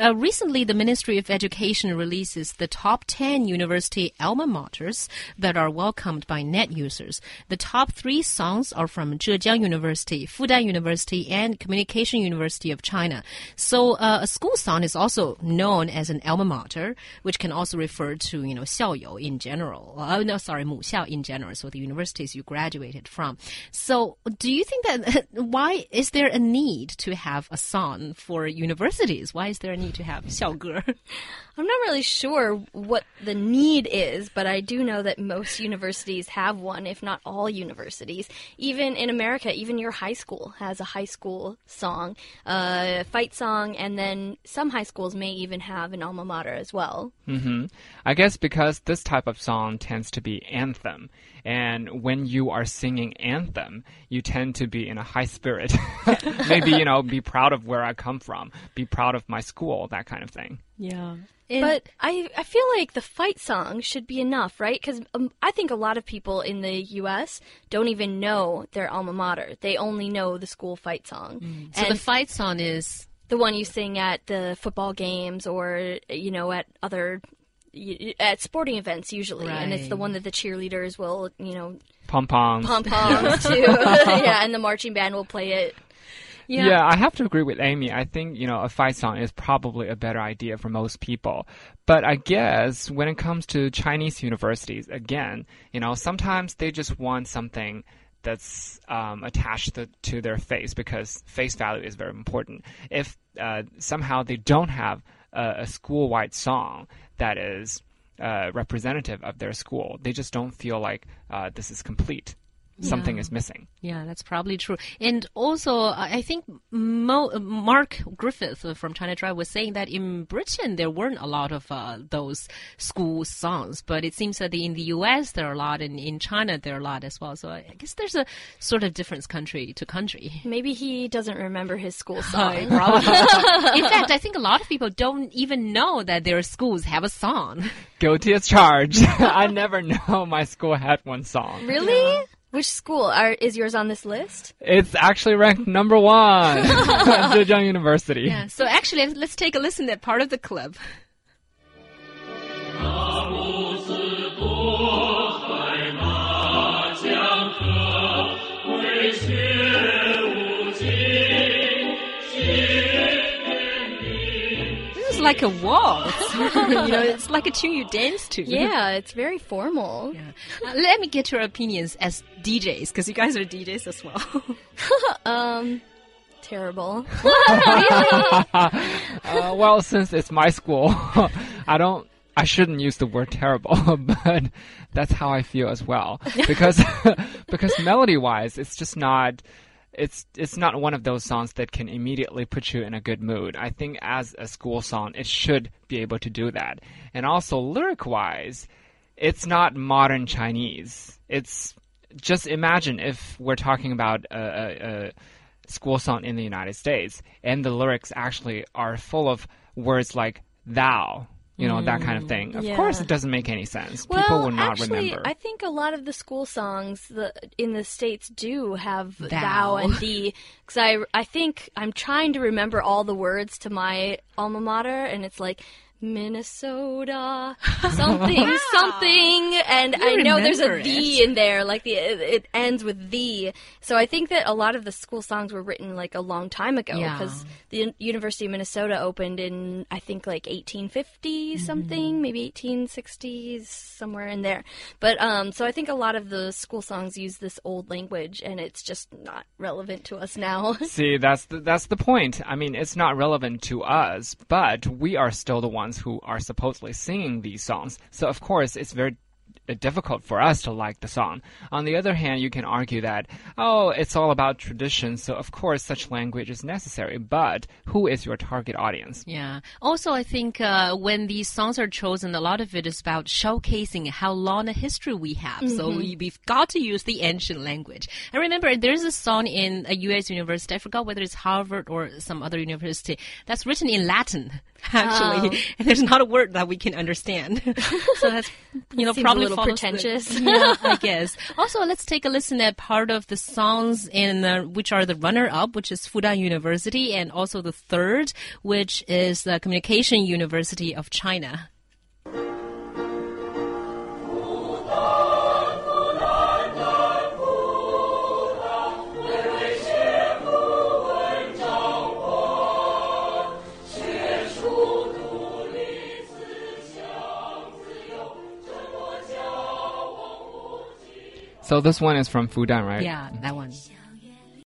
Uh, recently, the Ministry of Education releases the top 10 university alma maters that are welcomed by net users. The top three songs are from Zhejiang University, Fudan University, and Communication University of China. So, uh, a school song is also known as an alma mater, which can also refer to, you know, 校友 in general. Uh, no, sorry, 母校 in general. So, the universities you graduated from. So, do you think that, why is there a need to have a song for universities? Why is there a need to have 校歌? I'm not really sure what the need is, but I do know that most universities have one, if not all universities. Even in America, even your high school has a high school song, a uh, fight song, and then some high schools may even have an alma mater as well. Mm -hmm. I guess because this type of song tends to be anthem. And when you are singing anthem, you tend to be in a high spirit. Maybe, you know, be proud of where I come from, be proud of my school, that kind of thing. Yeah. but I, I feel like the fight song should be enough, right? Because um, I think a lot of people in the U.S. don't even know their alma mater. They only know the school fight song. Mm. So the fight song is the one you sing at the football games or you know at other at sporting events usually, right. and it's the one that the cheerleaders will, you know, pom poms, pom poms too. yeah, and the marching band will play it. Yeah. yeah, I have to agree with Amy. I think, you know, a fight song is probably a better idea for most people. But I guess when it comes to Chinese universities, again, you know, sometimes they just want something that's um, attached to, to, their face because face value is very important. If uh, somehow they don't have a, a school wide song that is uh, representative of their school. They just don't feel like uh, this is complete something yeah. is missing. Yeah, that's probably true. And also, I think Mo Mark Griffith from China Drive was saying that in Britain there weren't a lot of uh, those school songs, but it seems that in the U.S. there are a lot, and in China there are a lot as well. So I guess there's a sort of difference country to country. Maybe he doesn't remember his school song. probably. in fact, I think a lot of people don't even know that their schools have a song. Guilty as charged. I never know my school had one song. Really? Yeah. Which school are, is yours on this list? It's actually ranked number one Zhejiang University. Yeah, so actually, let's take a listen at part of the clip. Like a waltz. you know, it's like a tune you dance to. Yeah, it's very formal. Yeah. Uh, let me get your opinions as DJs, because you guys are DJs as well. um, terrible. uh, well, since it's my school, I don't. I shouldn't use the word terrible, but that's how I feel as well. Because because melody wise, it's just not it's it's not one of those songs that can immediately put you in a good mood. I think as a school song, it should be able to do that. And also lyric wise, it's not modern Chinese. It's just imagine if we're talking about a, a, a school song in the United States, and the lyrics actually are full of words like thou you know, mm, that kind of thing. Of yeah. course, it doesn't make any sense. Well, People will not actually, remember. I think a lot of the school songs the, in the states do have thou, thou and thee. Because I, I think I'm trying to remember all the words to my alma mater, and it's like Minnesota, something, wow. something, and you I know there's a "the" in there, like the it ends with "the." So I think that a lot of the school songs were written like a long time ago because yeah. the University of Minnesota opened in I think like 1850 mm-hmm. something, maybe 1860s, somewhere in there. But um, so I think a lot of the school songs use this old language, and it's just not relevant to us now. See, that's the, that's the point. I mean, it's not relevant to us, but we are still the ones who are supposedly singing these songs. So of course, it's very difficult for us to like the song. On the other hand, you can argue that, oh, it's all about tradition, so of course such language is necessary, but who is your target audience? Yeah. Also, I think uh, when these songs are chosen, a lot of it is about showcasing how long a history we have. Mm -hmm. So mm-hmm. we've got to use the ancient language. I remember there's a song in a U.S. university, I forgot whether it's Harvard or some other university, that's written in Latin. actually, Oh. and there's not a word that we can understand. so that's you know probably a little follows the- pretentious. yeah, I guess. Also, let's take a listen at part of the songs in uh, which are the runner-up, which is Fudan University, and also the third, which is the Communication University of China. So this one is from Fudan, right? Yeah, that one.